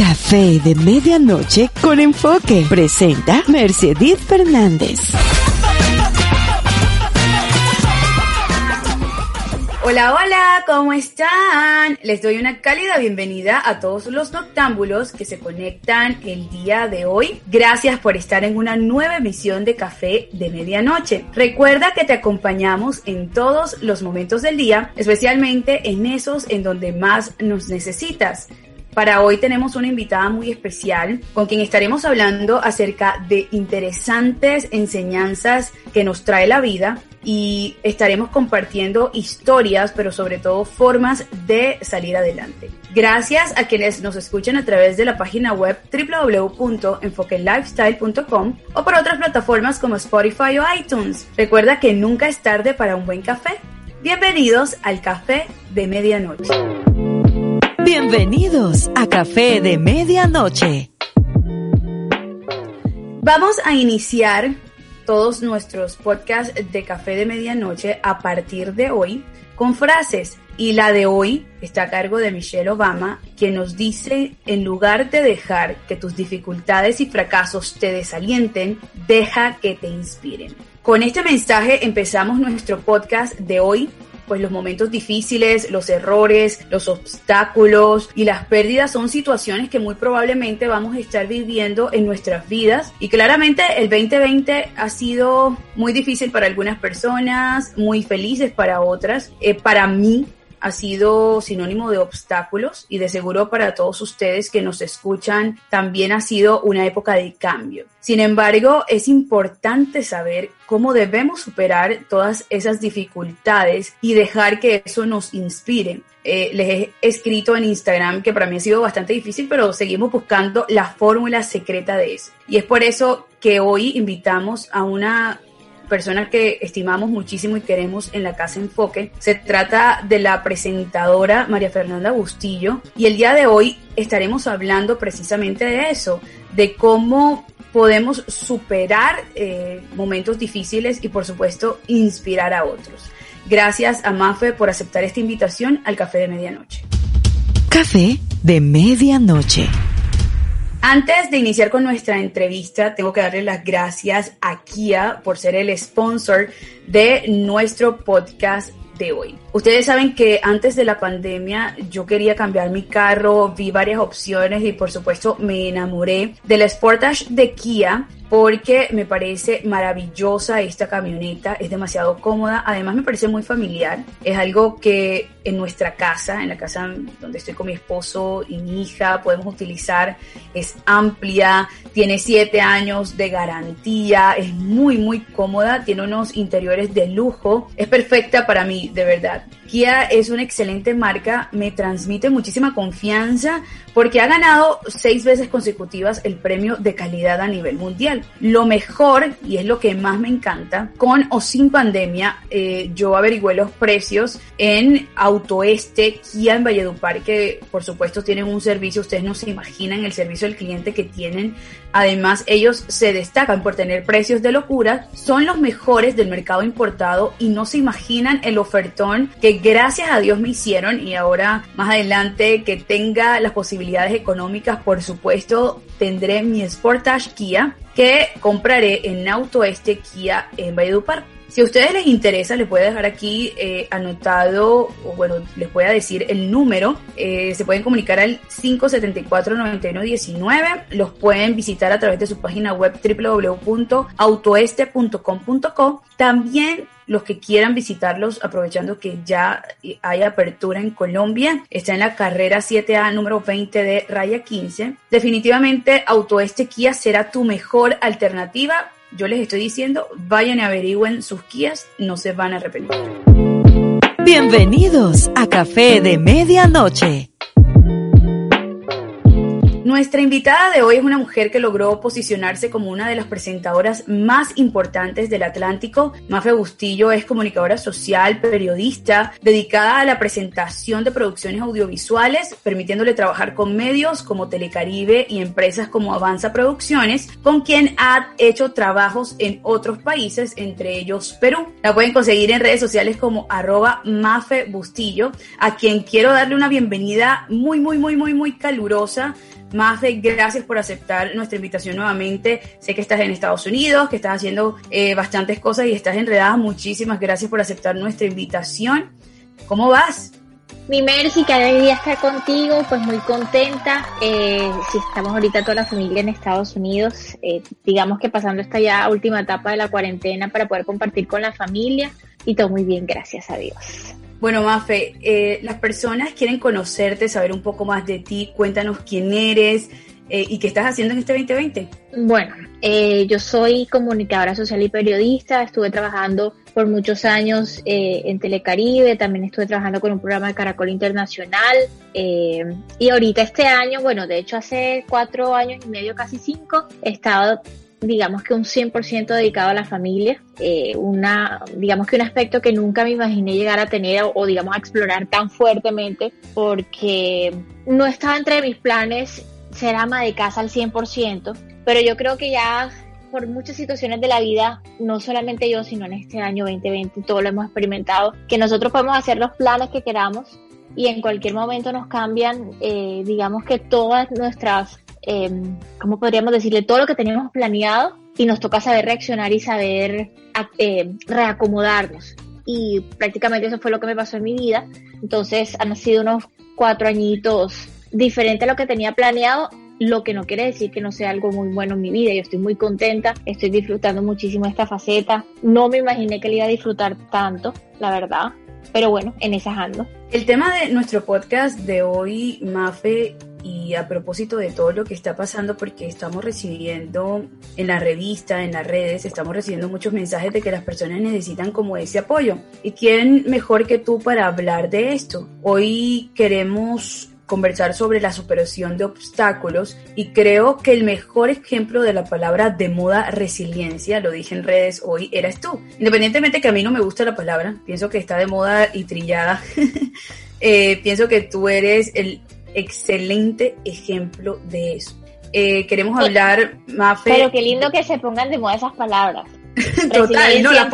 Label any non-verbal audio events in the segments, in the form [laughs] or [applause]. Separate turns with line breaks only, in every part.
Café de Medianoche con Enfoque. Presenta Mercedes Fernández.
Hola, hola, ¿cómo están? Les doy una cálida bienvenida a todos los noctámbulos que se conectan el día de hoy. Gracias por estar en una nueva emisión de Café de Medianoche. Recuerda que te acompañamos en todos los momentos del día, especialmente en esos en donde más nos necesitas. Para hoy tenemos una invitada muy especial con quien estaremos hablando acerca de interesantes enseñanzas que nos trae la vida y estaremos compartiendo historias, pero sobre todo formas de salir adelante. Gracias a quienes nos escuchan a través de la página web www.enfoquelifestyle.com o por otras plataformas como Spotify o iTunes. Recuerda que nunca es tarde para un buen café. Bienvenidos al Café de Medianoche.
Bienvenidos a Café de Medianoche.
Vamos a iniciar todos nuestros podcasts de Café de Medianoche a partir de hoy con frases. Y la de hoy está a cargo de Michelle Obama, quien nos dice, en lugar de dejar que tus dificultades y fracasos te desalienten, deja que te inspiren. Con este mensaje empezamos nuestro podcast de hoy pues los momentos difíciles, los errores, los obstáculos y las pérdidas son situaciones que muy probablemente vamos a estar viviendo en nuestras vidas. Y claramente el 2020 ha sido muy difícil para algunas personas, muy felices para otras. Eh, para mí ha sido sinónimo de obstáculos y de seguro para todos ustedes que nos escuchan también ha sido una época de cambio. Sin embargo, es importante saber cómo debemos superar todas esas dificultades y dejar que eso nos inspire. Eh, les he escrito en Instagram que para mí ha sido bastante difícil, pero seguimos buscando la fórmula secreta de eso. Y es por eso que hoy invitamos a una personas que estimamos muchísimo y queremos en la Casa Enfoque. Se trata de la presentadora María Fernanda Bustillo y el día de hoy estaremos hablando precisamente de eso, de cómo podemos superar eh, momentos difíciles y por supuesto inspirar a otros. Gracias a Mafe por aceptar esta invitación al Café de Medianoche.
Café de Medianoche.
Antes de iniciar con nuestra entrevista, tengo que darle las gracias a Kia por ser el sponsor de nuestro podcast de hoy. Ustedes saben que antes de la pandemia yo quería cambiar mi carro, vi varias opciones y por supuesto me enamoré de la Sportage de Kia porque me parece maravillosa esta camioneta, es demasiado cómoda, además me parece muy familiar, es algo que en nuestra casa, en la casa donde estoy con mi esposo y mi hija, podemos utilizar, es amplia, tiene siete años de garantía, es muy muy cómoda, tiene unos interiores de lujo, es perfecta para mí, de verdad. Kia es una excelente marca, me transmite muchísima confianza porque ha ganado seis veces consecutivas el premio de calidad a nivel mundial. Lo mejor, y es lo que más me encanta, con o sin pandemia, eh, yo averigüé los precios en Autoeste, Kia en Valledupar, que por supuesto tienen un servicio, ustedes no se imaginan el servicio al cliente que tienen. Además, ellos se destacan por tener precios de locura, son los mejores del mercado importado y no se imaginan el ofertón que gracias a Dios me hicieron y ahora más adelante que tenga las posibilidades económicas, por supuesto, tendré mi Sportage Kia que compraré en Auto Este Kia en Valledupar. Si a ustedes les interesa, les voy a dejar aquí eh, anotado, o bueno, les voy a decir el número. Eh, se pueden comunicar al 574-9119. Los pueden visitar a través de su página web www.autoeste.com.co. También los que quieran visitarlos, aprovechando que ya hay apertura en Colombia, está en la carrera 7A número 20 de Raya 15. Definitivamente Autoeste Kia será tu mejor alternativa yo les estoy diciendo, vayan y averigüen sus guías, no se van a arrepentir.
Bienvenidos a Café de Medianoche.
Nuestra invitada de hoy es una mujer que logró posicionarse como una de las presentadoras más importantes del Atlántico. Mafe Bustillo es comunicadora social, periodista, dedicada a la presentación de producciones audiovisuales, permitiéndole trabajar con medios como Telecaribe y empresas como Avanza Producciones, con quien ha hecho trabajos en otros países, entre ellos Perú. La pueden conseguir en redes sociales como arroba Bustillo, a quien quiero darle una bienvenida muy, muy, muy, muy, muy calurosa Mafe, gracias por aceptar nuestra invitación nuevamente. Sé que estás en Estados Unidos, que estás haciendo eh, bastantes cosas y estás enredada. Muchísimas gracias por aceptar nuestra invitación. ¿Cómo vas?
Mi Mercy, que alegría estar contigo, pues muy contenta. Eh, si estamos ahorita toda la familia en Estados Unidos, eh, digamos que pasando esta ya última etapa de la cuarentena para poder compartir con la familia y todo muy bien, gracias a Dios.
Bueno, Mafe, eh, las personas quieren conocerte, saber un poco más de ti. Cuéntanos quién eres y qué estás haciendo en este 2020.
Bueno, yo soy comunicadora social y periodista. Estuve trabajando por muchos años eh, en Telecaribe, también estuve trabajando con un programa de Caracol Internacional eh, y ahorita este año, bueno, de hecho hace cuatro años y medio, casi cinco, he estado digamos que un 100% dedicado a la familia, eh, una, digamos que un aspecto que nunca me imaginé llegar a tener o, o, digamos a explorar tan fuertemente porque no estaba entre mis planes ser ama de casa al 100%, pero yo creo que ya por muchas situaciones de la vida, no solamente yo, sino en este año 2020, todo lo hemos experimentado, que nosotros podemos hacer los planes que queramos y en cualquier momento nos cambian, eh, digamos que todas nuestras, eh, ¿cómo podríamos decirle? Todo lo que teníamos planeado y nos toca saber reaccionar y saber eh, reacomodarnos. Y prácticamente eso fue lo que me pasó en mi vida. Entonces han sido unos cuatro añitos diferente a lo que tenía planeado lo que no quiere decir que no sea algo muy bueno en mi vida. Yo estoy muy contenta, estoy disfrutando muchísimo esta faceta. No me imaginé que le iba a disfrutar tanto, la verdad. Pero bueno, en esas ando.
El tema de nuestro podcast de hoy, Mafe, y a propósito de todo lo que está pasando, porque estamos recibiendo en la revista, en las redes, estamos recibiendo muchos mensajes de que las personas necesitan como ese apoyo. ¿Y quién mejor que tú para hablar de esto? Hoy queremos conversar sobre la superación de obstáculos y creo que el mejor ejemplo de la palabra de moda resiliencia, lo dije en redes hoy, eras tú. Independientemente que a mí no me gusta la palabra, pienso que está de moda y trillada, [laughs] eh, pienso que tú eres el excelente ejemplo de eso. Eh, queremos hablar, más
Pero qué lindo que se pongan de moda esas palabras. [laughs]
Total, no la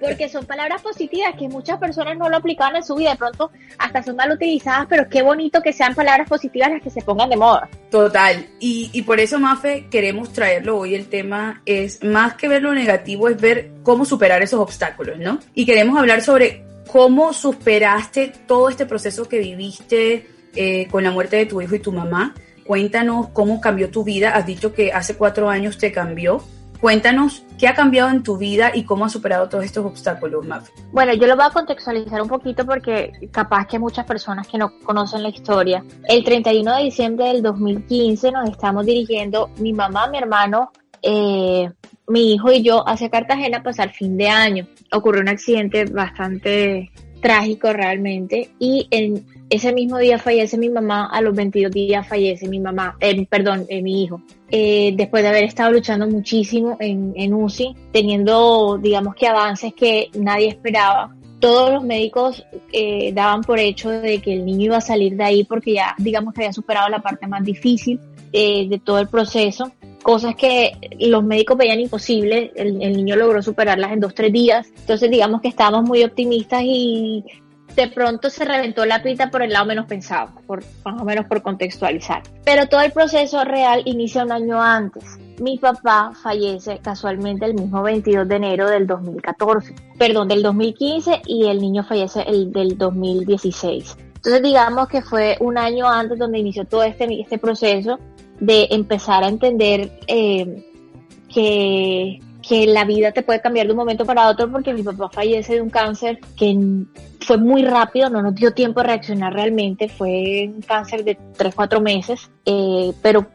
porque son palabras positivas que muchas personas no lo aplicaban en su vida, de pronto hasta son mal utilizadas, pero qué bonito que sean palabras positivas las que se pongan de moda.
Total, y, y por eso, Mafe, queremos traerlo hoy. El tema es más que ver lo negativo, es ver cómo superar esos obstáculos, ¿no? Y queremos hablar sobre cómo superaste todo este proceso que viviste eh, con la muerte de tu hijo y tu mamá. Cuéntanos cómo cambió tu vida. Has dicho que hace cuatro años te cambió. Cuéntanos qué ha cambiado en tu vida y cómo has superado todos estos obstáculos, Maf.
Bueno, yo lo voy a contextualizar un poquito porque capaz que muchas personas que no conocen la historia. El 31 de diciembre del 2015 nos estamos dirigiendo mi mamá, mi hermano, eh, mi hijo y yo hacia Cartagena a pasar fin de año. Ocurrió un accidente bastante trágico realmente y en ese mismo día fallece mi mamá, a los 22 días fallece mi mamá, eh, perdón, eh, mi hijo. Eh, después de haber estado luchando muchísimo en, en UCI, teniendo, digamos que avances que nadie esperaba. Todos los médicos eh, daban por hecho de que el niño iba a salir de ahí porque ya, digamos que había superado la parte más difícil de todo el proceso cosas que los médicos veían imposibles, el, el, niño logró superarlas en dos, tres días. Entonces digamos que estábamos muy optimistas y de pronto se reventó la pita por el lado menos pensado, por, más o menos por contextualizar. Pero todo el proceso real inicia un año antes. Mi papá fallece casualmente el mismo 22 de enero del 2014, perdón, del 2015 y el niño fallece el del 2016. Entonces digamos que fue un año antes donde inició todo este, este proceso de empezar a entender eh, que que la vida te puede cambiar de un momento para otro porque mi papá fallece de un cáncer que fue muy rápido, no nos dio tiempo de reaccionar realmente, fue un cáncer de 3, 4 meses, eh, pero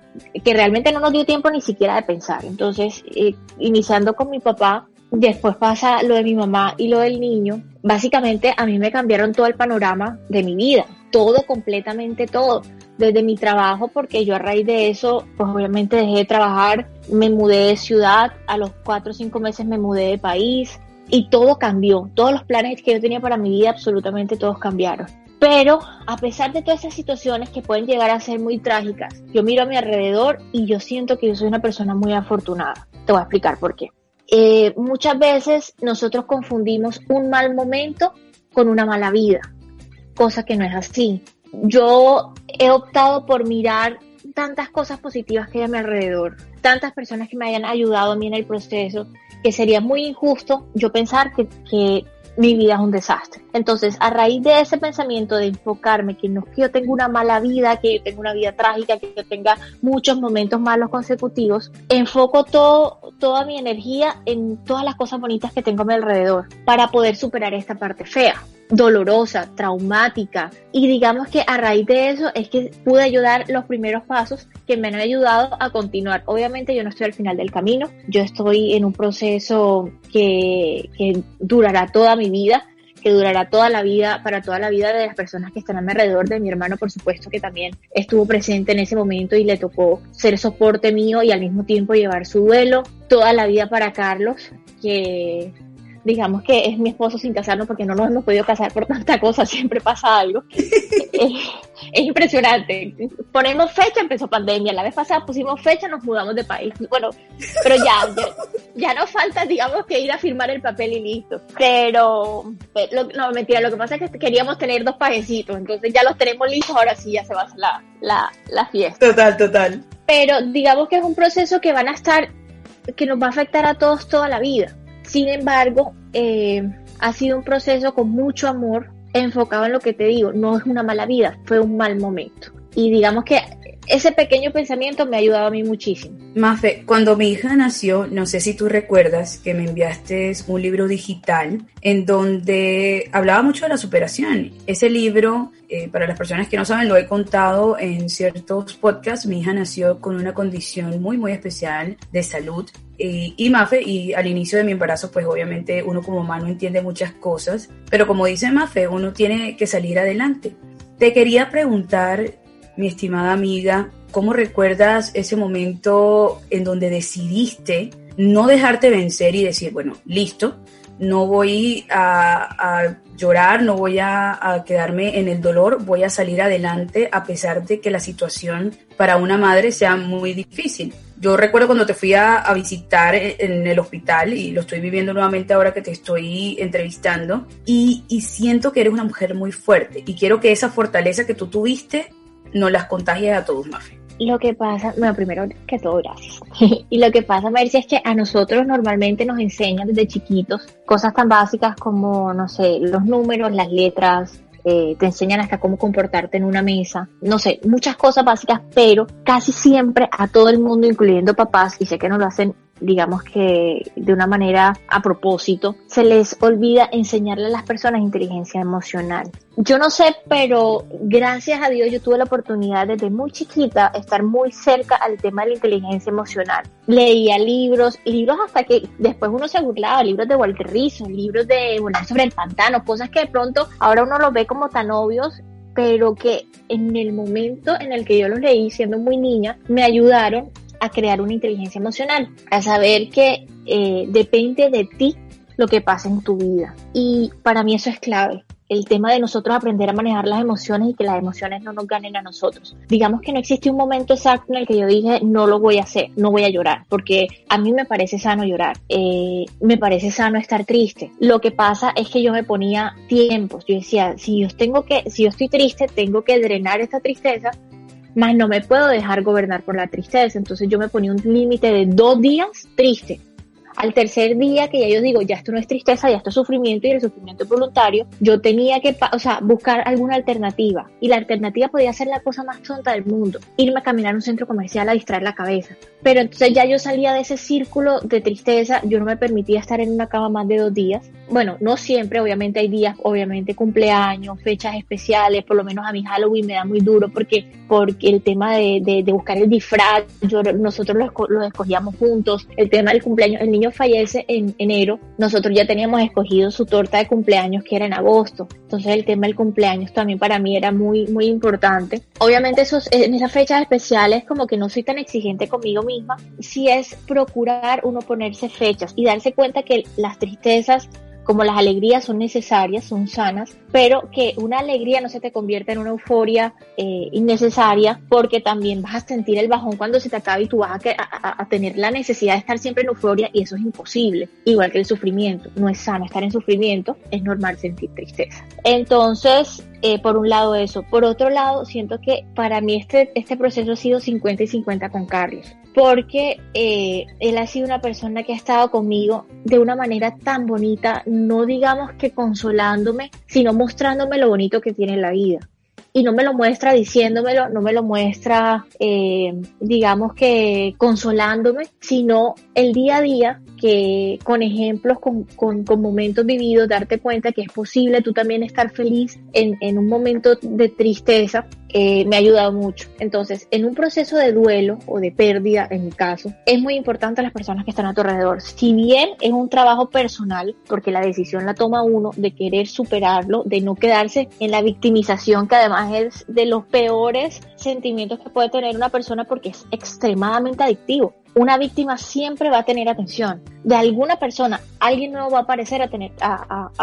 que realmente no nos dio tiempo ni siquiera de pensar. Entonces, eh, iniciando con mi papá, después pasa lo de mi mamá y lo del niño, básicamente a mí me cambiaron todo el panorama de mi vida, todo, completamente todo desde mi trabajo, porque yo a raíz de eso, pues obviamente dejé de trabajar, me mudé de ciudad, a los cuatro o cinco meses me mudé de país y todo cambió. Todos los planes que yo tenía para mi vida, absolutamente todos cambiaron. Pero a pesar de todas esas situaciones que pueden llegar a ser muy trágicas, yo miro a mi alrededor y yo siento que yo soy una persona muy afortunada. Te voy a explicar por qué. Eh, muchas veces nosotros confundimos un mal momento con una mala vida, cosa que no es así yo he optado por mirar tantas cosas positivas que hay a mi alrededor, tantas personas que me hayan ayudado a mí en el proceso, que sería muy injusto yo pensar que, que mi vida es un desastre. Entonces, a raíz de ese pensamiento de enfocarme que no que yo tengo una mala vida, que yo tengo una vida trágica, que yo tenga muchos momentos malos consecutivos, enfoco todo, toda mi energía en todas las cosas bonitas que tengo a mi alrededor para poder superar esta parte fea dolorosa, traumática. Y digamos que a raíz de eso es que pude ayudar los primeros pasos que me han ayudado a continuar. Obviamente yo no estoy al final del camino, yo estoy en un proceso que, que durará toda mi vida que durará toda la vida, para toda la vida de las personas que están a mi alrededor, de mi hermano, por supuesto, que también estuvo presente en ese momento y le tocó ser soporte mío y al mismo tiempo llevar su duelo, toda la vida para Carlos, que digamos que es mi esposo sin casarnos porque no nos hemos podido casar por tanta cosa, [laughs] siempre pasa algo. [laughs] es, impresionante. Ponemos fecha, empezó pandemia. La vez pasada pusimos fecha, nos mudamos de país. Bueno, pero ya, ya, no falta, digamos, que ir a firmar el papel y listo. Pero, no, mentira, lo que pasa es que queríamos tener dos pajecitos, entonces ya los tenemos listos, ahora sí ya se va a hacer la, la, la fiesta.
Total, total.
Pero digamos que es un proceso que van a estar, que nos va a afectar a todos toda la vida sin embargo, eh, ha sido un proceso con mucho amor, enfocado en lo que te digo, no es una mala vida, fue un mal momento. Y digamos que ese pequeño pensamiento me ha ayudado a mí muchísimo.
Mafe, cuando mi hija nació, no sé si tú recuerdas que me enviaste un libro digital en donde hablaba mucho de la superación. Ese libro, eh, para las personas que no saben, lo he contado en ciertos podcasts. Mi hija nació con una condición muy, muy especial de salud. Eh, y Mafe, y al inicio de mi embarazo, pues obviamente uno como mamá no entiende muchas cosas, pero como dice Mafe, uno tiene que salir adelante. Te quería preguntar mi estimada amiga, ¿cómo recuerdas ese momento en donde decidiste no dejarte vencer y decir, bueno, listo, no voy a, llorar, no voy a, quedarme en el dolor, voy a salir adelante a pesar de que la situación para una madre sea muy difícil. Yo recuerdo cuando te fui a, visitar en el hospital y lo estoy viviendo nuevamente ahora que te estoy entrevistando y, y siento que eres una mujer muy fuerte y quiero que esa fortaleza que tú tuviste no las contagies a todos, Mafe.
Lo que pasa, bueno, primero que todo, gracias. [laughs] y lo que pasa, Mercy, es que a nosotros normalmente nos enseñan desde chiquitos cosas tan básicas como, no sé, los números, las letras, eh, te enseñan hasta cómo comportarte en una mesa, no sé, muchas cosas básicas, pero casi siempre a todo el mundo, incluyendo papás, y sé que no lo hacen digamos que de una manera a propósito, se les olvida enseñarle a las personas inteligencia emocional. Yo no sé, pero gracias a Dios yo tuve la oportunidad desde muy chiquita estar muy cerca al tema de la inteligencia emocional. Leía libros, libros hasta que después uno se burlaba, libros de Walter Rizzo, libros de volar sobre el pantano, cosas que de pronto ahora uno los ve como tan obvios pero que en el momento en el que yo los leí, siendo muy niña, me ayudaron a crear una inteligencia emocional, a saber que eh, depende de ti lo que pasa en tu vida. Y para mí eso es clave. El tema de nosotros aprender a manejar las emociones y que las emociones no nos ganen a nosotros. Digamos que no existe un momento exacto en el que yo dije no lo voy a hacer, no voy a llorar, porque a mí me parece sano llorar, eh, me parece sano estar triste. Lo que pasa es que yo me ponía tiempos, yo decía, si yo tengo que, si yo estoy triste, tengo que drenar esta tristeza más no me puedo dejar gobernar por la tristeza. Entonces yo me ponía un límite de dos días triste al tercer día que ya yo digo, ya esto no es tristeza, ya esto es sufrimiento y el sufrimiento es voluntario, yo tenía que, o sea, buscar alguna alternativa. Y la alternativa podía ser la cosa más tonta del mundo, irme a caminar a un centro comercial a distraer la cabeza. Pero entonces ya yo salía de ese círculo de tristeza, yo no me permitía estar en una cama más de dos días. Bueno, no siempre, obviamente hay días, obviamente cumpleaños, fechas especiales, por lo menos a mi Halloween me da muy duro porque, porque el tema de, de, buscar el disfraz, yo, nosotros lo, lo escogíamos juntos, el tema del cumpleaños, el niño fallece en enero, nosotros ya teníamos escogido su torta de cumpleaños que era en agosto. Entonces el tema del cumpleaños también para mí era muy, muy importante. Obviamente esos, en esas fechas especiales como que no soy tan exigente conmigo misma, si es procurar uno ponerse fechas y darse cuenta que las tristezas como las alegrías son necesarias, son sanas, pero que una alegría no se te convierta en una euforia eh, innecesaria, porque también vas a sentir el bajón cuando se te acabe y tú vas a, tener la necesidad de estar siempre en euforia y eso es imposible, igual que el sufrimiento. No es sano estar en sufrimiento, es normal sentir tristeza. Entonces, eh, por un lado eso. Por otro lado, siento que para mí este, este proceso ha sido 50 y 50 con Carlos, porque eh, él ha sido una persona que ha estado conmigo de una manera tan bonita, no digamos que consolándome, sino mostrándome lo bonito que tiene la vida. Y no me lo muestra diciéndomelo, no me lo muestra, eh, digamos que consolándome, sino el día a día que con ejemplos, con, con, con, momentos vividos, darte cuenta que es posible tú también estar feliz en, en un momento de tristeza, eh, me ha ayudado mucho. Entonces, en un proceso de duelo o de pérdida, en mi caso, es muy importante las personas que están a tu alrededor. Si bien es un trabajo personal, porque la decisión la toma uno de querer superarlo, de no quedarse en la victimización, que además es de los peores sentimientos que puede tener una persona porque es extremadamente adictivo una víctima siempre va a tener atención. De alguna persona, alguien nuevo va a aparecer a, tener,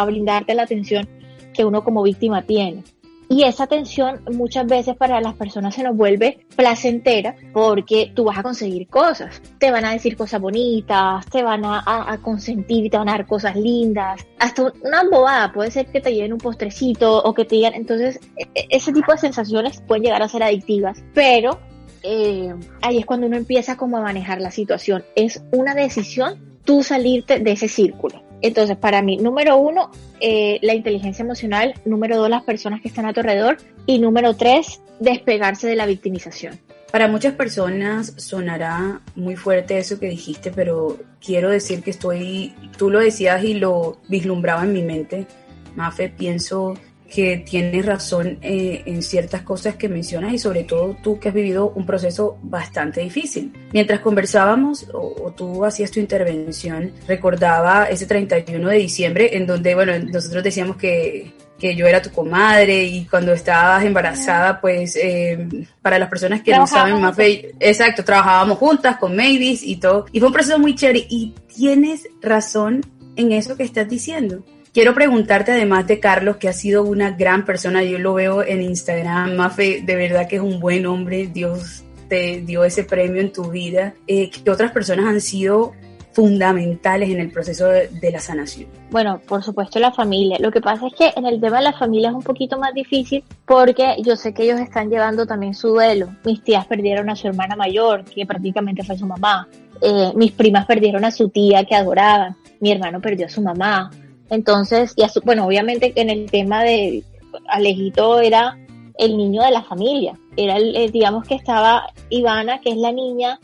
brindarte la atención que uno como víctima tiene. Y esa atención muchas veces para las personas se nos vuelve placentera porque tú vas a conseguir cosas. Te van a decir cosas bonitas, te van a, a, consentir, te van a dar cosas lindas. Hasta una bobada, puede ser que te lleven un postrecito o que te digan. Entonces, e, e, ese tipo de sensaciones pueden llegar a ser adictivas. Pero eh, ahí es cuando uno empieza como a manejar la situación. Es una decisión tú salirte de ese círculo. Entonces, para mí, número uno, eh, la inteligencia emocional, número dos, las personas que están a tu alrededor y número tres, despegarse de la victimización.
Para muchas personas sonará muy fuerte eso que dijiste, pero quiero decir que estoy, tú lo decías y lo vislumbraba en mi mente. Mafe, pienso que tienes razón eh, en ciertas cosas que mencionas y sobre todo tú que has vivido un proceso bastante difícil. Mientras conversábamos o, tú hacías tu intervención, recordaba ese 31 de diciembre en donde, bueno, nosotros decíamos que, que yo era tu comadre y cuando estabas embarazada, pues eh, para las personas que no saben, más exacto, trabajábamos juntas con Mavis y todo. Y fue un proceso muy chévere y tienes razón en eso que estás diciendo Quiero preguntarte además de Carlos, que ha sido una gran persona, yo lo veo en Instagram, Mafe, de verdad que es un buen hombre, Dios te dio ese premio en tu vida, eh, otras personas han sido fundamentales en el proceso de, de, la sanación?
Bueno, por supuesto la familia. Lo que pasa es que en el tema de la familia es un poquito más difícil porque yo sé que ellos están llevando también su duelo. Mis tías perdieron a su hermana mayor, que prácticamente fue su mamá. Eh, mis primas perdieron a su tía que adoraban. Mi hermano perdió a su mamá. Entonces, y bueno, obviamente en el tema de Alejito era el niño de la familia, era el, digamos que estaba Ivana, que es la niña,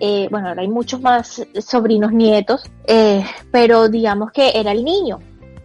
eh, bueno, ahora hay muchos más sobrinos nietos, eh, pero digamos que era el niño.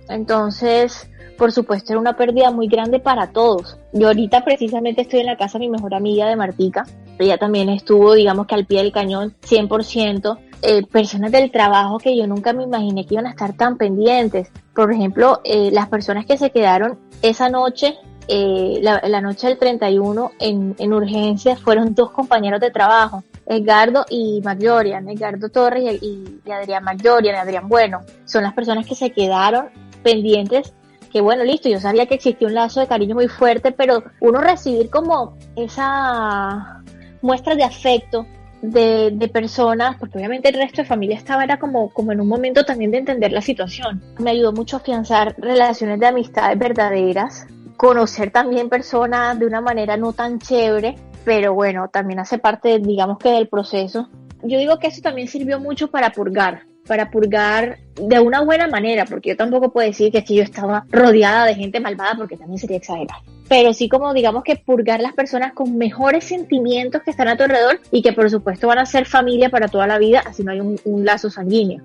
Entonces, por supuesto, era una pérdida muy grande para todos. Yo ahorita precisamente estoy en la casa de mi mejor amiga de Martica. Ella también estuvo, digamos que al pie del cañón, 100%. Eh, personas del trabajo que yo nunca me imaginé que iban a estar tan pendientes. Por ejemplo, eh, las personas que se quedaron esa noche, eh, la, noche del 31 en, en urgencias, fueron dos compañeros de trabajo, Edgardo y Maglorian, Edgardo Torres y, y Adrián Maglorian, Adrián Bueno. Son las personas que se quedaron pendientes que bueno, listo, yo sabía que existía un lazo de cariño muy fuerte, pero uno recibir como esa muestra de afecto de, de, personas, porque obviamente el resto de familia estaba, era como, como en un momento también de entender la situación. Me ayudó mucho a afianzar relaciones de amistades verdaderas, conocer también personas de una manera no tan chévere, pero bueno, también hace parte, digamos que del proceso. Yo digo que eso también sirvió mucho para purgar, para purgar de una buena manera, porque yo tampoco puedo decir que aquí yo estaba rodeada de gente malvada, porque también sería exagerar. Pero sí como digamos que purgar las personas con mejores sentimientos que están a tu alrededor y que por supuesto van a ser familia para toda la vida, así no hay un, lazo sanguíneo.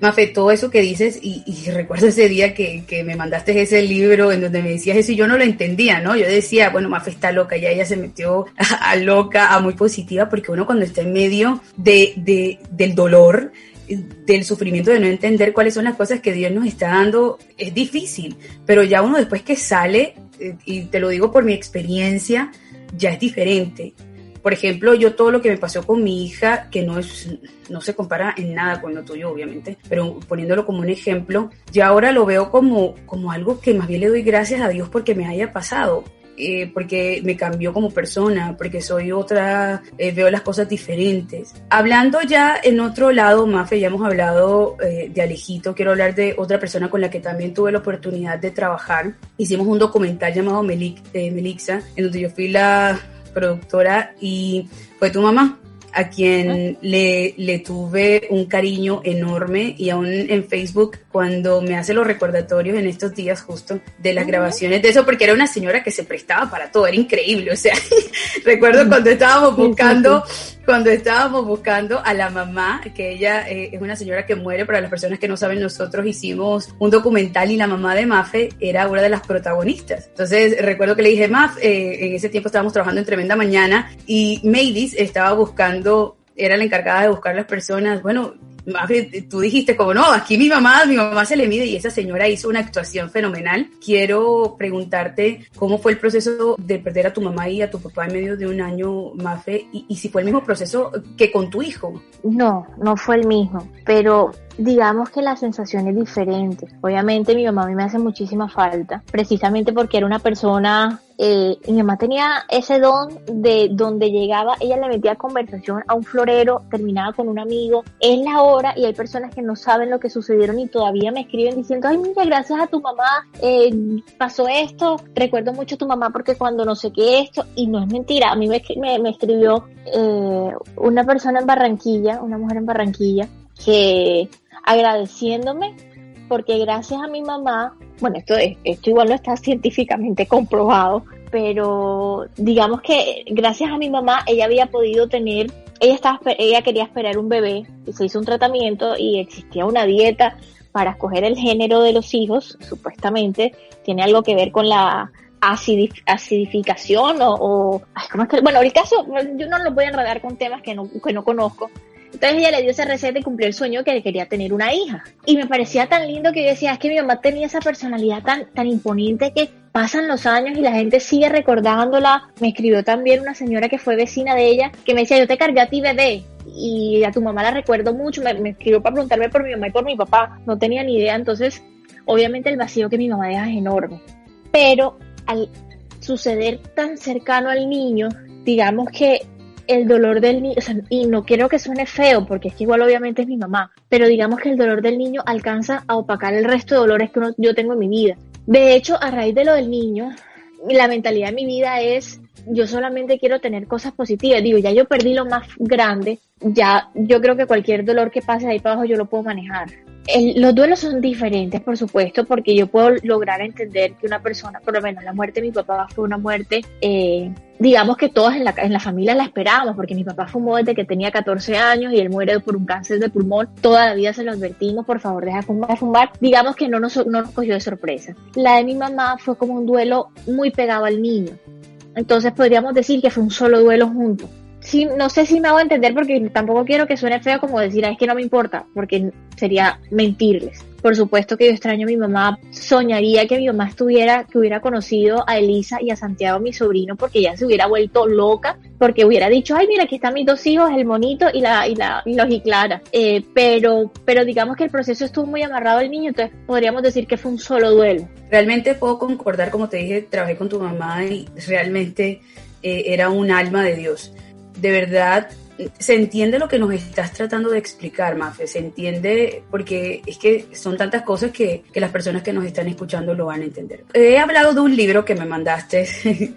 Mafe, todo eso que dices, y, y [laughs] recuerdo ese día que, que, me mandaste ese libro en donde me decías eso y yo no lo entendía, ¿no? Yo decía, bueno, Mafe está loca, ya ella se metió a, [laughs] a loca, a muy positiva, porque uno cuando está en medio de, de, del dolor, del sufrimiento de no entender cuáles son las cosas que Dios nos está dando es difícil, pero ya uno después que sale, eh, y te lo digo por mi experiencia, ya es diferente. Por ejemplo, yo todo lo que me pasó con mi hija, que no es, no se compara en nada con lo tuyo, obviamente, pero poniéndolo como un ejemplo, ya ahora lo veo como, como algo que más bien le doy gracias a Dios porque me haya pasado eh, porque me cambió como persona, porque soy otra, eh, veo las cosas diferentes. Hablando ya en otro lado, Mafe, ya hemos hablado eh, de Alejito, quiero hablar de otra persona con la que también tuve la oportunidad de trabajar. Hicimos un documental llamado Melixa, en donde yo fui la productora y fue tu mamá a quien le, le tuve un cariño enorme y aún en Facebook cuando me hace los recordatorios en estos días justo de las grabaciones de eso, porque era una señora que se prestaba para todo, era increíble, o sea, [laughs] recuerdo cuando estábamos buscando, cuando estábamos buscando a la mamá, que ella eh, es una señora que muere, para las personas que no saben, nosotros hicimos un documental y la mamá de Mafe era una de las protagonistas. Entonces recuerdo que le dije, Maf, eh, en ese tiempo estábamos trabajando en Tremenda Mañana y Mavis estaba buscando era la encargada de buscar las personas. Bueno, tú dijiste como no, aquí mi mamá, mi mamá se le mide y esa señora hizo una actuación fenomenal. Quiero preguntarte cómo fue el proceso de perder a tu mamá y a tu papá en medio de un año, Mafe, y si fue el mismo proceso que con tu hijo.
No, no fue el mismo, pero digamos que la sensación es diferente. Obviamente mi mamá a mí me hace muchísima falta, precisamente porque era una persona, eh, mi mamá tenía ese don de donde llegaba, ella le metía conversación a un florero, terminaba con un amigo, es la hora y hay personas que no saben lo que sucedieron y todavía me escriben diciendo, ay mira, gracias a tu mamá eh, pasó esto, recuerdo mucho a tu mamá porque cuando no sé qué esto, y no es mentira, a mí me, me, escribió eh, una persona en Barranquilla, una mujer en Barranquilla, que agradeciéndome porque gracias a mi mamá, bueno, esto, esto igual no está científicamente comprobado, pero digamos que gracias a mi mamá ella había podido tener, ella, estaba, ella quería esperar un bebé y se hizo un tratamiento y existía una dieta para escoger el género de los hijos, supuestamente tiene algo que ver con la acidificación o, o ¿cómo es que? bueno, el caso, yo no lo voy a enredar con temas que no, que no conozco, entonces ella le dio esa receta y cumplió el sueño que le quería tener una hija. Y me parecía tan lindo que yo decía, es que mi mamá tenía esa personalidad tan, tan imponente que pasan los años y la gente sigue recordándola. Me escribió también una señora que fue vecina de ella que me decía, yo te cargué a ti bebé. Y a tu mamá la recuerdo mucho, me, me escribió para preguntarme por mi mamá y por mi papá. No tenía ni idea, entonces obviamente el vacío que mi mamá deja es enorme. Pero al suceder tan cercano al niño, digamos que el dolor del niño, y no quiero que suene feo, porque es que igual obviamente es mi mamá, pero digamos que el dolor del niño alcanza a opacar el resto de dolores que yo tengo en mi vida. De hecho, a raíz de lo del niño, la mentalidad de mi vida es, yo solamente quiero tener cosas positivas. Digo, ya yo perdí lo más grande, ya yo creo que cualquier dolor que pase ahí para abajo yo lo puedo manejar los duelos son diferentes, por supuesto, porque yo puedo lograr entender que una persona, por lo menos la muerte de mi papá fue una muerte, eh, digamos que todos en la, en la familia la esperábamos, porque mi papá fumó desde que tenía 14 años y él muere por un cáncer de pulmón. Toda la vida se lo advertimos, por favor, deja de fumar, fumar. Digamos que no nos, no nos cogió de sorpresa. La de mi mamá fue como un duelo muy pegado al niño. Entonces podríamos decir que fue un solo duelo junto no sé si me hago entender porque tampoco quiero que suene feo como decir, es que no me importa, porque sería mentirles. Por supuesto que yo extraño a mi mamá, soñaría que mi mamá estuviera, que hubiera conocido a Elisa y a Santiago, mi sobrino, porque ella se hubiera vuelto loca, porque hubiera dicho, ay, mira, aquí están mis dos hijos, el monito y la, y la, y los y Clara. Eh, pero, pero digamos que el proceso estuvo muy amarrado al niño, entonces podríamos decir que fue un solo duelo.
Realmente puedo concordar, como te dije, trabajé con tu mamá y realmente eh, era un alma de Dios de verdad se entiende lo que nos estás tratando de explicar, Mafe, se entiende porque es que son tantas cosas que, las personas que nos están escuchando lo van a entender. He hablado de un libro que me mandaste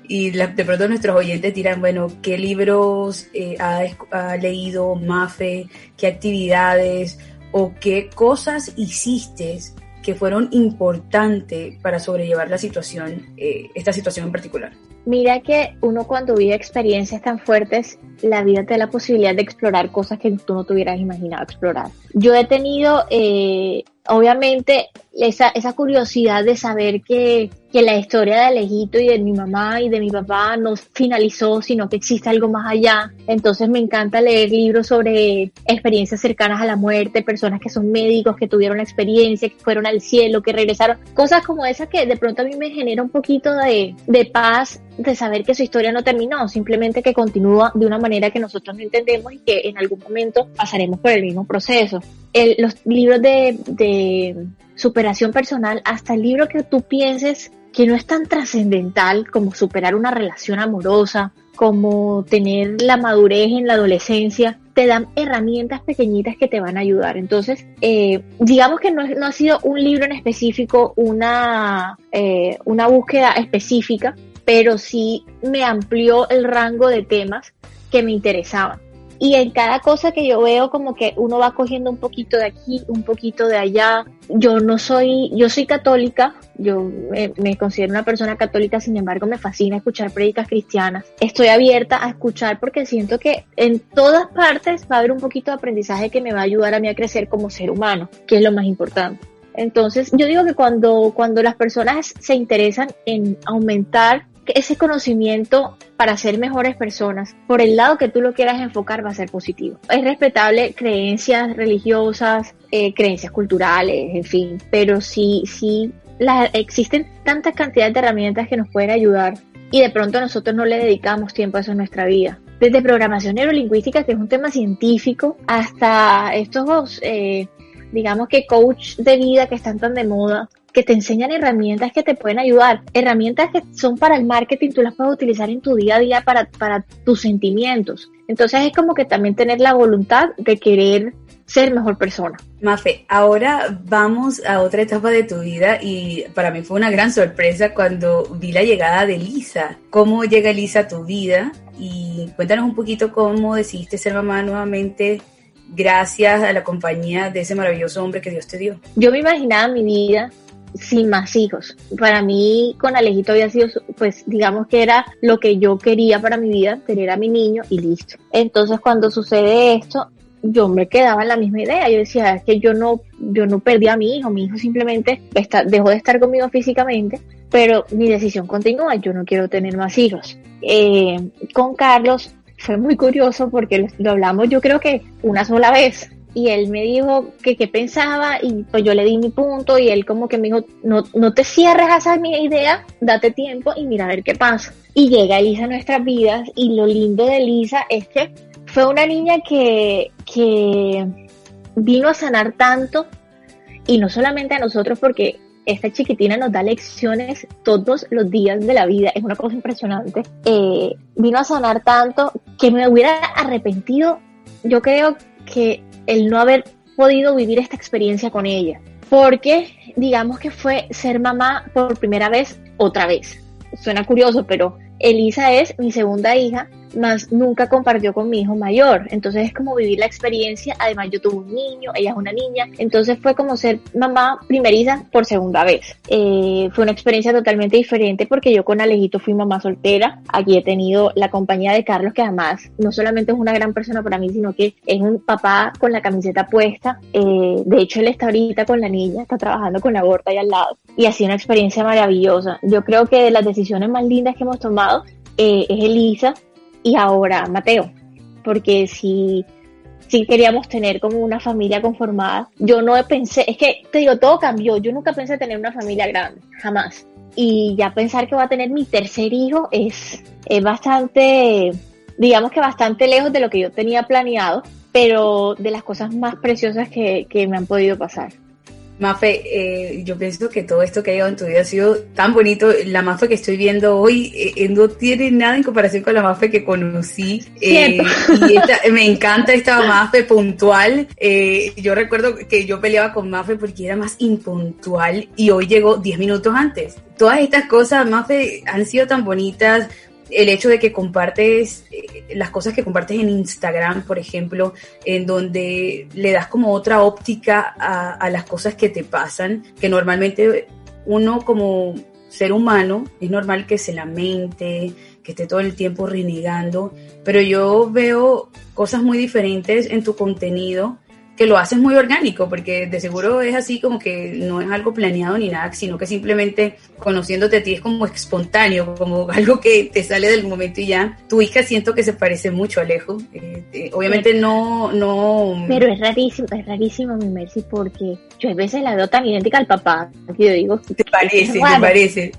[laughs] y de pronto nuestros oyentes dirán, bueno, ¿qué libros eh, ha, ha leído Mafe? ¿Qué actividades o qué cosas hiciste que fueron importantes para sobrellevar la situación, eh, esta situación en particular?
Mira que uno cuando vive experiencias tan fuertes, la vida te da la posibilidad de explorar cosas que tú no te hubieras imaginado explorar. Yo he tenido, eh, obviamente, esa, esa curiosidad de saber que, que la historia de Alejito y de mi mamá y de mi papá no finalizó, sino que existe algo más allá. Entonces me encanta leer libros sobre experiencias cercanas a la muerte, personas que son médicos, que tuvieron la experiencia, que fueron al cielo, que regresaron. Cosas como esas que de pronto a mí me genera un poquito de, de paz de saber que su historia no terminó, simplemente que continúa de una manera que nosotros no entendemos y que en algún momento pasaremos por el mismo proceso. los libros de, de superación personal, hasta el libro que tú pienses que no es tan trascendental como superar una relación amorosa, como tener la madurez en la adolescencia, te dan herramientas pequeñitas que te van a ayudar. Entonces, eh, digamos que no, ha sido un libro en específico, una, eh, una búsqueda específica, pero sí me amplió el rango de temas que me interesaban y en cada cosa que yo veo como que uno va cogiendo un poquito de aquí, un poquito de allá. Yo no soy, yo soy católica, yo me, considero una persona católica, sin embargo me fascina escuchar prédicas cristianas. Estoy abierta a escuchar porque siento que en todas partes va a haber un poquito de aprendizaje que me va a ayudar a mí a crecer como ser humano, que es lo más importante. Entonces, yo digo que cuando, cuando las personas se interesan en aumentar ese conocimiento para ser mejores personas, por el lado que tú lo quieras enfocar, va a ser positivo. Es respetable creencias religiosas, eh, creencias culturales, en fin, pero sí, sí, existen tantas cantidades de herramientas que nos pueden ayudar y de pronto nosotros no le dedicamos tiempo a eso en nuestra vida. Desde programación neurolingüística, que es un tema científico, hasta estos, eh, digamos que coach de vida que están tan de moda, que te enseñan herramientas que te pueden ayudar, herramientas que son para el marketing, tú las puedes utilizar en tu día a día para, para tus sentimientos. Entonces es como que también tener la voluntad de querer ser mejor persona.
Mafe, ahora vamos a otra etapa de tu vida y para mí fue una gran sorpresa cuando vi la llegada de Lisa. ¿Cómo llega Lisa a tu vida? Y cuéntanos un poquito cómo decidiste ser mamá nuevamente gracias a la compañía de ese maravilloso hombre que Dios te dio.
Yo me imaginaba mi vida sin más hijos. Para mí con Alejito había sido, pues digamos que era lo que yo quería para mi vida, tener a mi niño y listo. Entonces cuando sucede esto, yo me quedaba en la misma idea. Yo decía, es que yo no, yo no perdí a mi hijo, mi hijo simplemente está, dejó de estar conmigo físicamente, pero mi decisión continúa, yo no quiero tener más hijos. Eh, con Carlos fue muy curioso porque lo hablamos yo creo que una sola vez y él me dijo que qué pensaba y pues yo le di mi punto y él como que me dijo, no, no te cierres a esa mi idea, date tiempo y mira a ver qué pasa. Y llega Elisa a nuestras vidas y lo lindo de Elisa es que fue una niña que, que vino a sanar tanto y no solamente a nosotros porque esta chiquitina nos da lecciones todos los días de la vida, es una cosa impresionante. Eh, vino a sanar tanto que me hubiera arrepentido, yo creo que el no haber podido vivir esta experiencia con ella. Porque digamos que fue ser mamá por primera vez otra vez. Suena curioso, pero Elisa es mi segunda hija más nunca compartió con mi hijo mayor. Entonces es como vivir la experiencia. Además, yo tuve un niño, ella es una niña. Entonces fue como ser mamá primeriza por segunda vez. Eh, fue una experiencia totalmente diferente porque yo con Alejito fui mamá soltera. Aquí he tenido la compañía de Carlos, que además no solamente es una gran persona para mí, sino que es un papá con la camiseta puesta. Eh, de hecho, él está ahorita con la niña, está trabajando con la gorda ahí al lado. Y ha sido una experiencia maravillosa. Yo creo que de las decisiones más lindas que hemos tomado eh, es Elisa, y ahora Mateo, porque si, si queríamos tener como una familia conformada, yo no pensé, es que te digo, todo cambió, yo nunca pensé tener una familia grande, jamás. Y ya pensar que voy a tener mi tercer hijo es, es bastante, digamos que bastante lejos de lo que yo tenía planeado, pero de las cosas más preciosas que, que me han podido pasar.
Mafe, eh, yo pienso que todo esto que ha llegado en tu vida ha sido tan bonito. La Mafe que estoy viendo hoy eh, no tiene nada en comparación con la Mafe que conocí. Eh, y [laughs] me encanta esta Mafe puntual. yo recuerdo que yo peleaba con Mafe porque era más impuntual y hoy llegó 10 minutos antes. Todas estas cosas, Mafe, han sido tan bonitas el hecho de que compartes eh, las cosas que compartes en Instagram, por ejemplo, en donde le das como otra óptica a, las cosas que te pasan, que normalmente uno como ser humano es normal que se lamente, que esté todo el tiempo renegando, pero yo veo cosas muy diferentes en tu contenido que lo haces muy orgánico, porque de seguro es así como que no es algo planeado ni nada, sino que simplemente conociéndote a ti es como espontáneo, como [laughs] algo que te sale del momento y ya. Tu hija siento que se parece mucho a Alejo. Eh, eh, obviamente no, no...
Pero es rarísimo, es rarísimo mi Mercy, porque yo a veces la veo tan idéntica al papá, que yo digo...
Te parece, te parece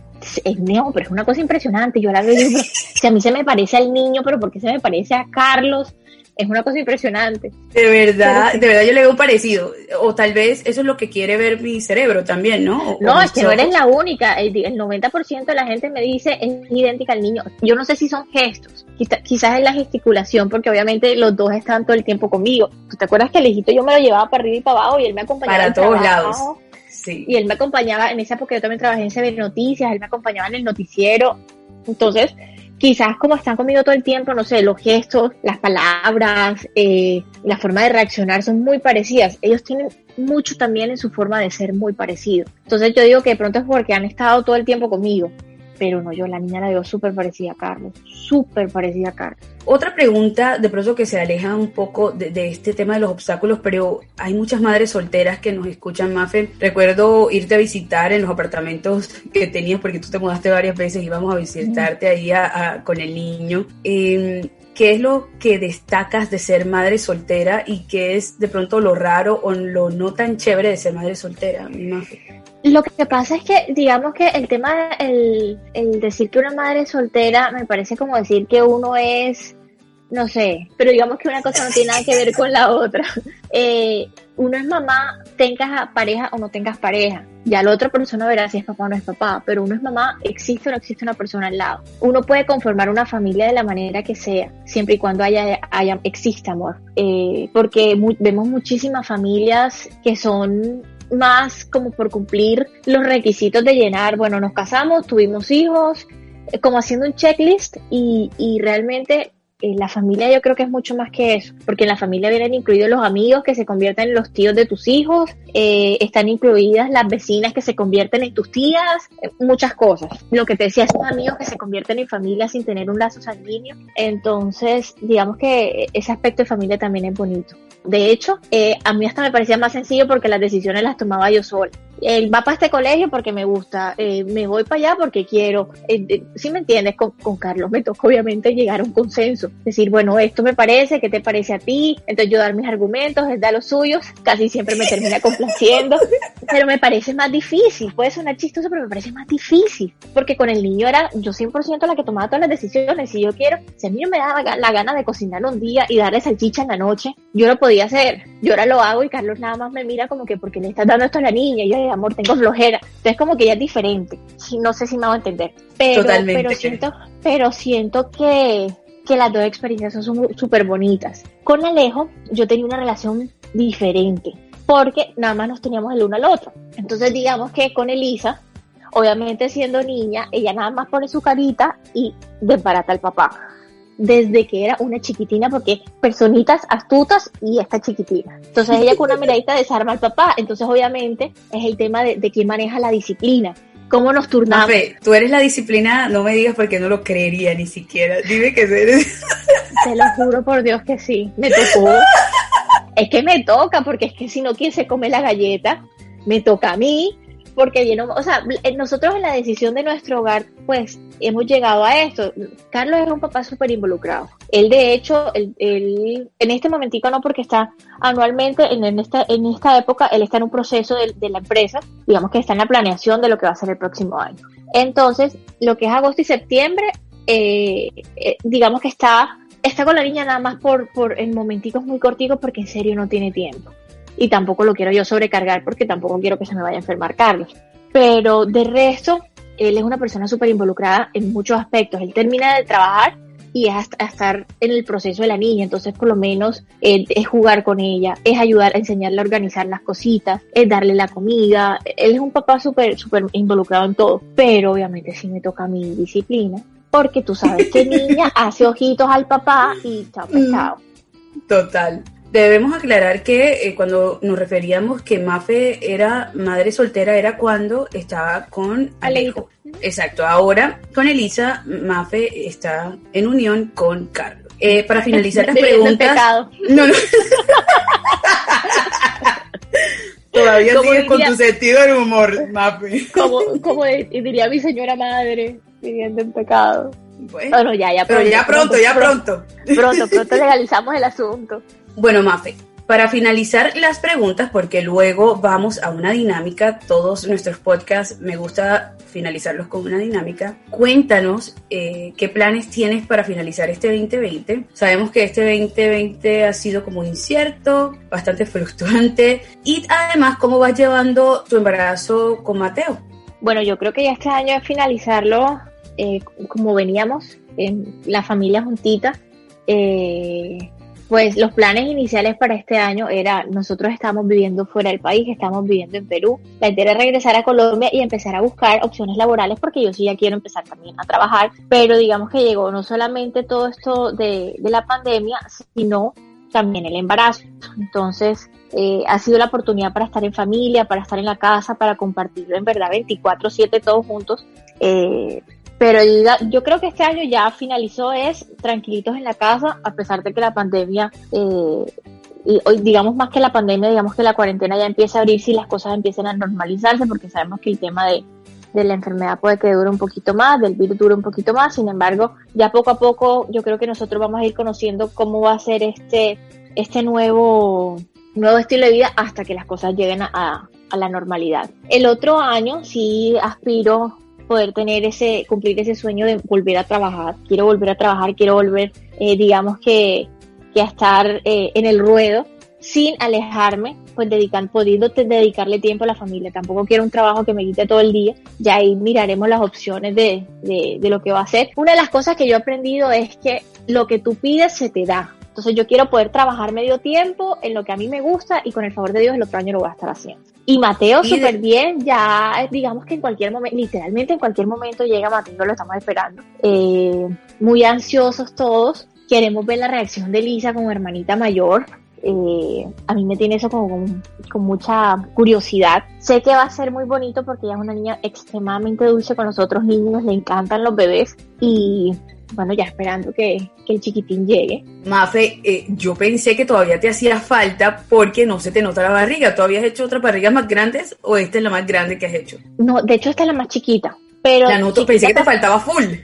es neo, pero es una cosa impresionante. Yo la veo y si [laughs] a mí se me parece al niño, pero ¿por qué se me parece a Carlos? Es una cosa impresionante.
De verdad, de verdad yo le veo parecido. O tal vez eso es lo que quiere ver mi cerebro también, ¿no?
no, es que no eres la única. El, 90% de la gente me dice es idéntica al niño. Yo no sé si son gestos. Quizás es la gesticulación, porque obviamente los dos están todo el tiempo conmigo. ¿Tú te acuerdas que el hijito yo me lo llevaba para arriba y para abajo y él me acompañaba?
Para todos lados. Sí.
Y él me acompañaba en esa época yo también trabajé en CB Noticias, él me acompañaba en el noticiero. Entonces, quizás como están conmigo todo el tiempo, no sé, los gestos, las palabras, eh, la forma de reaccionar son muy parecidas. Ellos tienen mucho también en su forma de ser muy parecido. Entonces yo digo que de pronto es porque han estado todo el tiempo conmigo pero no, yo la niña la veo súper parecida a Carlos, súper parecida a Carlos.
Otra pregunta, de pronto que se aleja un poco de, este tema de los obstáculos, pero hay muchas madres solteras que nos escuchan, Mafe. Recuerdo irte a visitar en los apartamentos que tenías, porque tú te mudaste varias veces íbamos a visitarte ahí con el niño. Em, ¿Qué es lo que destacas de ser madre soltera y qué es de pronto lo raro o lo no tan chévere de ser madre soltera, Mafe?
Lo que pasa es que, digamos que el tema, el, el decir que una madre es soltera, me parece como decir que uno es, no sé, pero digamos que una cosa no tiene nada que ver con la otra. [laughs] Eh, uno es mamá, tengas pareja o no tengas pareja. Ya la otra persona verá si es papá o no es papá, pero uno es mamá, existe o no existe una persona al lado. Uno puede conformar una familia de la manera que sea, siempre y cuando haya, haya exista amor. Eh, porque vemos muchísimas familias que son más como por cumplir los requisitos de llenar, bueno, nos casamos, tuvimos hijos, eh, como haciendo un checklist y, y realmente la familia yo creo que es mucho más que eso, porque en la familia vienen incluidos los amigos que se convierten en los tíos de tus hijos, eh, están incluidas las vecinas que se convierten en tus tías, eh, muchas cosas. Lo que te decía, esos amigos que se convierten en familia sin tener un lazo sanguíneo. Entonces, digamos que ese aspecto de familia también es bonito. De hecho, eh, a mí hasta me parecía más sencillo porque las decisiones las tomaba yo sola. Él va para este colegio porque me gusta, eh, me voy para allá porque quiero. Eh, si me entiendes, con, Carlos me tocó obviamente llegar a un consenso. Decir, bueno, esto me parece, ¿qué te parece a ti? Entonces yo dar mis argumentos, él da los suyos, casi siempre me termina complaciendo, [laughs] pero me parece más difícil. Puede sonar chistoso, pero me parece más difícil. Porque con el niño era yo 100% la que tomaba todas las decisiones. Si yo quiero, si a mí no me da la, gana de cocinar un día y darle salchicha en la noche, yo lo podía hacer. Yo ahora lo hago y Carlos nada más me mira como que porque le estás dando esto a la niña. Y yo, amor, tengo flojera. Entonces como que ya es diferente. No sé si me va a entender. Pero, pero siento, pero siento que, que las dos experiencias son súper bonitas. Con Alejo yo tenía una relación diferente porque nada más nos teníamos el uno al otro. Entonces digamos que con Elisa, obviamente siendo niña, ella nada más pone su carita y desbarata al papá desde que era una chiquitina, porque personitas astutas y esta chiquitina. Entonces ella con una miradita [laughs] desarma al papá. Entonces obviamente es el tema de, de quién maneja la disciplina. ¿Cómo nos turnamos?
Fe, tú eres la disciplina, no me digas porque no lo creería ni siquiera. Dime que eres.
Te lo juro por Dios que sí. Me tocó. Es que me toca, porque es que si no, ¿quién se come la galleta? Me toca a mí porque viene, o sea, nosotros en la decisión de nuestro hogar, pues hemos llegado a esto. Carlos es un papá súper involucrado. Él, de hecho, él, en este momentico no, porque está anualmente, en, esta, en esta época, él está en un proceso de, la empresa, digamos que está en la planeación de lo que va a ser el próximo año. Entonces, lo que es agosto y septiembre, eh, eh, digamos que está, está con la niña nada más por, por en momenticos muy corticos porque en serio no tiene tiempo y tampoco lo quiero yo sobrecargar porque tampoco quiero que se me vaya a enfermar Carlos. Pero de resto, él es una persona súper involucrada en muchos aspectos. Él termina de trabajar y es hasta estar en el proceso de la niña, entonces por lo menos es jugar con ella, es ayudar a enseñarle a organizar las cositas, es darle la comida, él es un papá súper, súper involucrado en todo, pero obviamente sí me toca mi disciplina, porque tú sabes que [laughs] niña hace ojitos al papá y chao, pues, chao.
Total. Debemos aclarar que eh, cuando nos referíamos que Mafe era madre soltera era cuando estaba con Alejo. Exacto. Ahora con Elisa, Mafe está en unión con Carlos. Eh, para finalizar las [laughs] preguntas. No, no. Todavía sigues con tu sentido del humor, Mafe.
Como, como diría mi señora madre, viviendo en pecado. Bueno, ya, ya,
pero ya pronto, ya pronto.
Pronto, pronto legalizamos el asunto.
Bueno, Mafe, Para finalizar las preguntas, porque luego vamos a una dinámica, todos nuestros podcasts me gusta finalizarlos con una dinámica. Cuéntanos eh, qué planes tienes para finalizar este 2020. Sabemos que este 2020 ha sido como incierto, bastante fluctuante y además cómo vas llevando tu embarazo con Mateo.
Bueno, yo creo que ya este año es finalizarlo eh, como veníamos, en la familia juntita. Eh, pues los planes iniciales para este año era, nosotros estamos viviendo fuera del país, estamos viviendo en Perú. La idea era regresar a Colombia y empezar a buscar opciones laborales porque yo sí ya quiero empezar también a trabajar. Pero digamos que llegó no solamente todo esto de, de la pandemia, sino también el embarazo. Entonces, eh, ha sido la oportunidad para estar en familia, para estar en la casa, para compartirlo en verdad 24/7 todos juntos. Eh, pero yo, creo que este año ya finalizó es tranquilitos en la casa, a pesar de que la pandemia, eh, y digamos más que la pandemia, digamos que la cuarentena ya empieza a abrirse y las cosas empiezan a normalizarse, porque sabemos que el tema de, de la enfermedad puede que dure un poquito más, del virus dure un poquito más, sin embargo, ya poco a poco yo creo que nosotros vamos a ir conociendo cómo va a ser este, este nuevo, nuevo estilo de vida hasta que las cosas lleguen a, a la normalidad. El otro año sí aspiro poder tener ese, cumplir ese sueño de volver a trabajar. Quiero volver a trabajar, quiero volver, eh, digamos que, que a estar eh, en el ruedo sin alejarme, pues dedican, pudiendo dedicarle tiempo a la familia. Tampoco quiero un trabajo que me quite todo el día. Ya ahí miraremos las opciones de, de, de lo que va a ser. Una de las cosas que yo he aprendido es que lo que tú pides se te da. Entonces yo quiero poder trabajar medio tiempo en lo que a mí me gusta y con el favor de Dios el otro año lo voy a estar haciendo. Y Mateo súper bien, ya digamos que en cualquier momento, literalmente en cualquier momento llega Mateo, lo estamos esperando. Eh, muy ansiosos todos, queremos ver la reacción de Lisa como hermanita mayor. Eh, a mí me tiene eso como con, con, mucha curiosidad. Sé que va a ser muy bonito porque ella es una niña extremadamente dulce con los otros niños, le encantan los bebés y bueno, ya esperando que, el chiquitín llegue.
Mafe, eh, yo pensé que todavía te hacía falta porque no se te nota la barriga. ¿Tú habías hecho otras barrigas más grandes o esta es la más grande que has hecho?
No, de hecho esta es la más chiquita. Pero
la noto, pensé que te faltaba full. [laughs]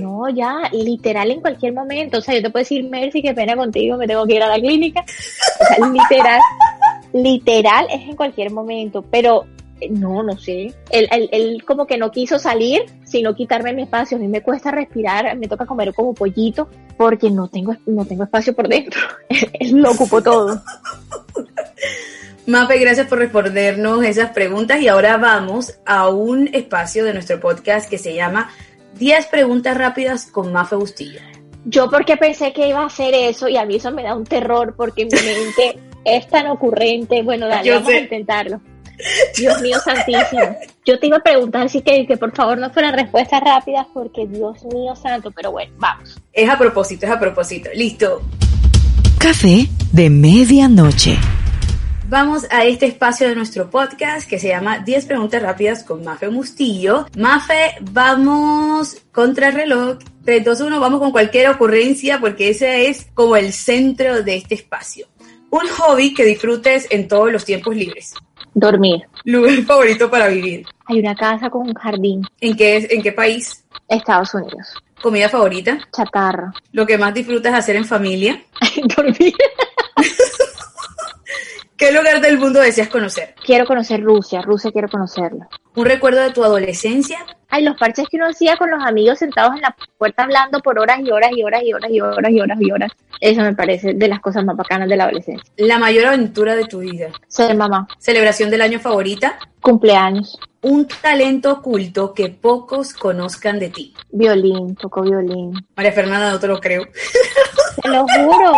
No, ya, literal en cualquier momento. O sea, yo te puedo decir, Mercy, qué pena contigo, me tengo que ir a la clínica. O sea, literal, literal es en cualquier momento. Pero no, no sé. Él, él, como que no quiso salir, sino quitarme mi espacio. A mí me cuesta respirar, me toca comer como pollito, porque no tengo, no tengo espacio por dentro. [laughs] él lo ocupó todo.
Mape, gracias por respondernos esas preguntas y ahora vamos a un espacio de nuestro podcast que se llama 10 preguntas rápidas con Mafe Bustillo.
Yo porque pensé que iba a hacer eso y a mí eso me da un terror porque mi mente [laughs] es tan ocurrente. Bueno, dale, vamos a intentarlo. Dios mío santísimo. Yo te iba a preguntar si que, que por favor no fueran respuestas rápidas porque Dios mío santo, pero bueno, vamos.
Es a propósito, es a propósito. Listo.
Café de medianoche.
Vamos a este espacio de nuestro podcast que se llama 10 preguntas rápidas con Mafe Mustillo. Mafe, vamos contra el reloj. 3, 2, 1, vamos con cualquier ocurrencia porque ese es como el centro de este espacio. Un hobby que disfrutes en todos los tiempos libres.
Dormir.
Lugar favorito para vivir.
Hay una casa con un jardín.
¿En qué, en qué país?
Estados Unidos.
¿Comida favorita?
Chatarra.
¿Lo que más disfrutas hacer en familia? [laughs]
Dormir.
¿Qué lugar del mundo deseas conocer?
Quiero conocer Rusia, Rusia quiero conocerla.
¿Un recuerdo de tu adolescencia?
Ay, los parches que uno hacía con los amigos sentados en la puerta hablando por horas y horas y horas y horas y horas y horas y horas. Eso me parece de las cosas más bacanas de la adolescencia.
La mayor aventura de tu vida.
Ser mamá.
¿Celebración del año favorita?
Cumpleaños.
Un talento oculto que pocos conozcan de ti.
Violín, toco violín.
María Fernanda, no te lo creo. [laughs]
Te lo juro.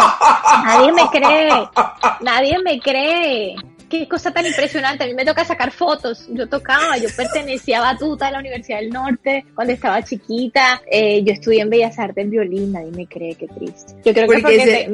Nadie me cree. Nadie me cree. Qué cosa tan impresionante. A mí me toca sacar fotos. Yo tocaba, yo pertenecía a Batuta de la Universidad del Norte cuando estaba chiquita. Eh, yo estudié en Bellas Artes en violín. Nadie me cree, qué triste. Yo creo que porque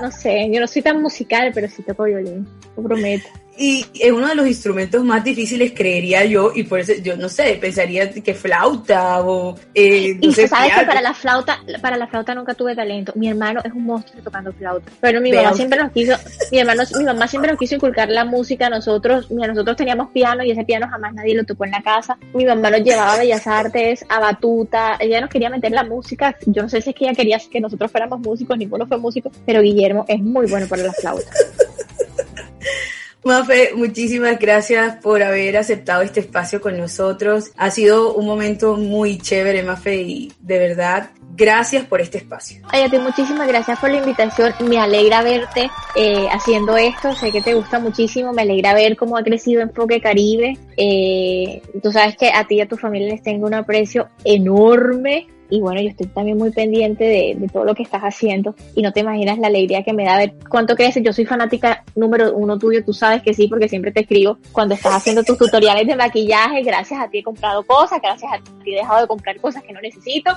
no sé, yo no soy tan musical, pero sí toco violín. Lo prometo.
Y es uno de los instrumentos más difíciles, creería yo, y por eso yo no sé, pensaría que flauta o
eh, y sabes que para la flauta, para la flauta nunca tuve talento. Mi hermano es un monstruo tocando flauta, pero mi mamá siempre nos quiso, mi hermano, mi mamá siempre nos quiso inculcar la música a nosotros. Mira, nosotros teníamos piano y ese piano jamás nadie lo tocó en la casa. Mi mamá nos llevaba a Bellas Artes, a Batuta. Ella nos quería meter la música. Yo no sé si es que ella quería que nosotros fuéramos músicos, ninguno fue músico, pero Guillermo es muy bueno para la flauta. [laughs]
Mafe, muchísimas gracias por haber aceptado este espacio con nosotros. Ha sido un momento muy chévere, Mafe, y de verdad, gracias por este espacio.
Ay, a ti muchísimas gracias por la invitación. Me alegra verte eh, haciendo esto. Sé que te gusta muchísimo. Me alegra ver cómo ha crecido Enfoque Caribe. Eh, tú sabes que a ti y a tu familia les tengo un aprecio enorme y bueno, yo estoy también muy pendiente de, todo lo que estás haciendo y no te imaginas la alegría que me da ver cuánto creces. Yo soy fanática número uno tuyo, tú sabes que sí, porque siempre te escribo cuando estás haciendo tus tutoriales de maquillaje. Gracias a ti he comprado cosas, gracias a ti he dejado de comprar cosas que no necesito.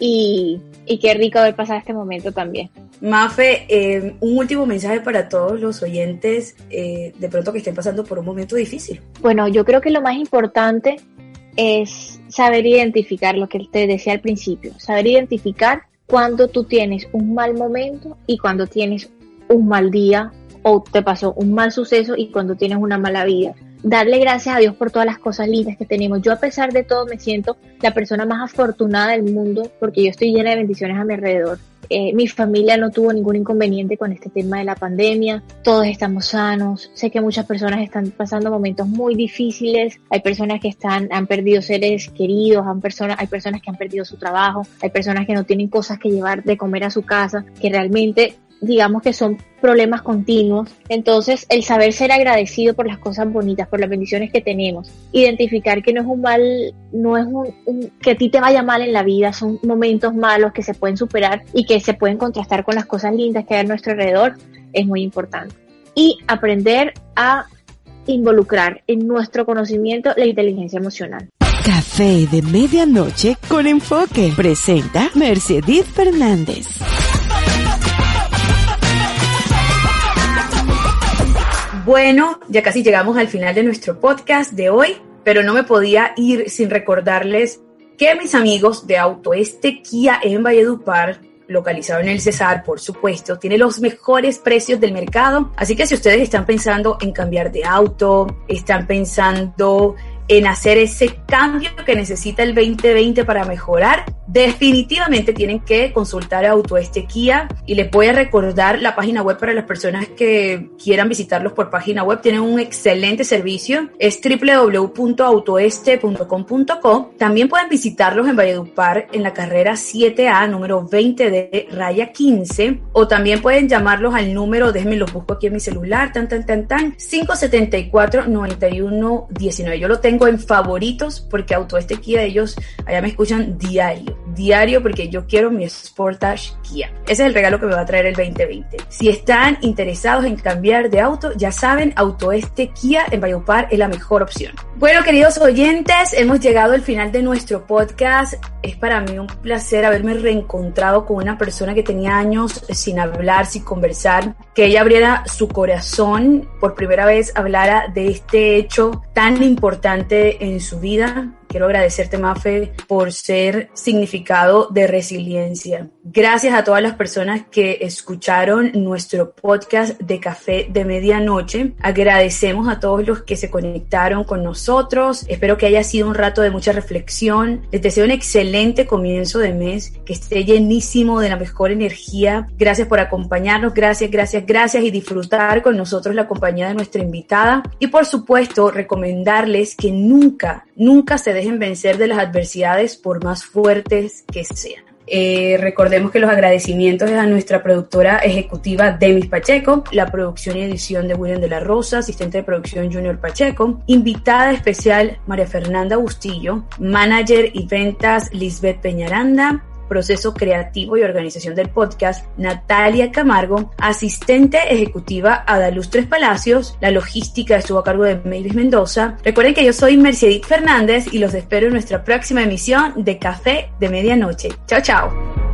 Y, qué rico haber pasado este momento también.
Mafe, eh, un último mensaje para todos los oyentes eh, de pronto que estén pasando por un momento difícil.
Bueno, yo creo que lo más importante es saber identificar lo que te decía al principio, saber identificar cuando tú tienes un mal momento y cuando tienes un mal día o te pasó un mal suceso y cuando tienes una mala vida. Darle gracias a Dios por todas las cosas lindas que tenemos. Yo a pesar de todo me siento la persona más afortunada del mundo porque yo estoy llena de bendiciones a mi alrededor. Eh, mi familia no tuvo ningún inconveniente con este tema de la pandemia, todos estamos sanos, sé que muchas personas están pasando momentos muy difíciles, hay personas que están, han perdido seres queridos, han hay personas que han perdido su trabajo, hay personas que no tienen cosas que llevar de comer a su casa, que realmente digamos que son problemas continuos. Entonces, el saber ser agradecido por las cosas bonitas, por las bendiciones que tenemos, identificar que no es un mal, no es un, que a ti te vaya mal en la vida, son momentos malos que se pueden superar y que se pueden contrastar con las cosas lindas que hay a nuestro alrededor, es muy importante. Y aprender a involucrar en nuestro conocimiento la inteligencia emocional.
Café de medianoche con enfoque. Presenta Mercedes Fernández.
Bueno, ya casi llegamos al final de nuestro podcast de hoy, pero no me podía ir sin recordarles que mis amigos de Autoeste Kia en Valledupar localizado en el Cesar, por supuesto, tiene los mejores precios del mercado. Así que si ustedes están pensando en cambiar de auto, están pensando en hacer ese cambio que necesita el 2020 para mejorar, definitivamente tienen que consultar a Autoeste Kia y les voy a recordar la página web para las personas que quieran visitarlos por página web. Tienen un excelente servicio, es www.autoeste.com.co. También pueden visitarlos en Valledupar en la carrera 7A, número 20 de raya 15, o también pueden llamarlos al número, déjenme los busco aquí en mi celular, tan, tan, tan, tan, 574-9119. Yo lo tengo en favoritos porque Autoeste Kia, ellos allá me escuchan diario, diario porque yo quiero mi Sportage Kia. Ese es el regalo que me va a traer el 2020. Si están interesados en cambiar de auto, ya saben, Autoeste Kia en Bayopar es la mejor opción. Bueno, queridos oyentes, hemos llegado al final de nuestro podcast. Es para mí un placer haberme reencontrado con una persona que tenía años sin hablar, sin conversar, que ella abriera su corazón, por primera vez hablara de este hecho tan en su vida. Quiero agradecerte, Mafe, por ser significado de resiliencia. Gracias a todas las personas que escucharon nuestro podcast de Café de Medianoche. Agradecemos a todos los que se conectaron con nosotros. Espero que haya sido un rato de mucha reflexión. Les deseo un excelente comienzo de mes, que esté llenísimo de la mejor energía. Gracias por acompañarnos. Gracias, gracias, gracias y disfrutar con nosotros la compañía de nuestra invitada. Y por supuesto, recomendarles que nunca, nunca se dejen vencer de las adversidades por más fuertes que sean. Eh, recordemos que los agradecimientos es a nuestra productora ejecutiva Demis Pacheco, la producción y edición de William de la Rosa, asistente de producción Junior Pacheco, invitada especial María Fernanda Bustillo, manager y ventas Lisbeth Peñaranda, proceso creativo y organización del podcast, Natalia Camargo, asistente ejecutiva Adaluz Tres Palacios, la logística estuvo a cargo de Mavis Mendoza. Recuerden que yo soy Mercedit Fernández y los espero en nuestra próxima emisión de Café de Medianoche. Chao, chao.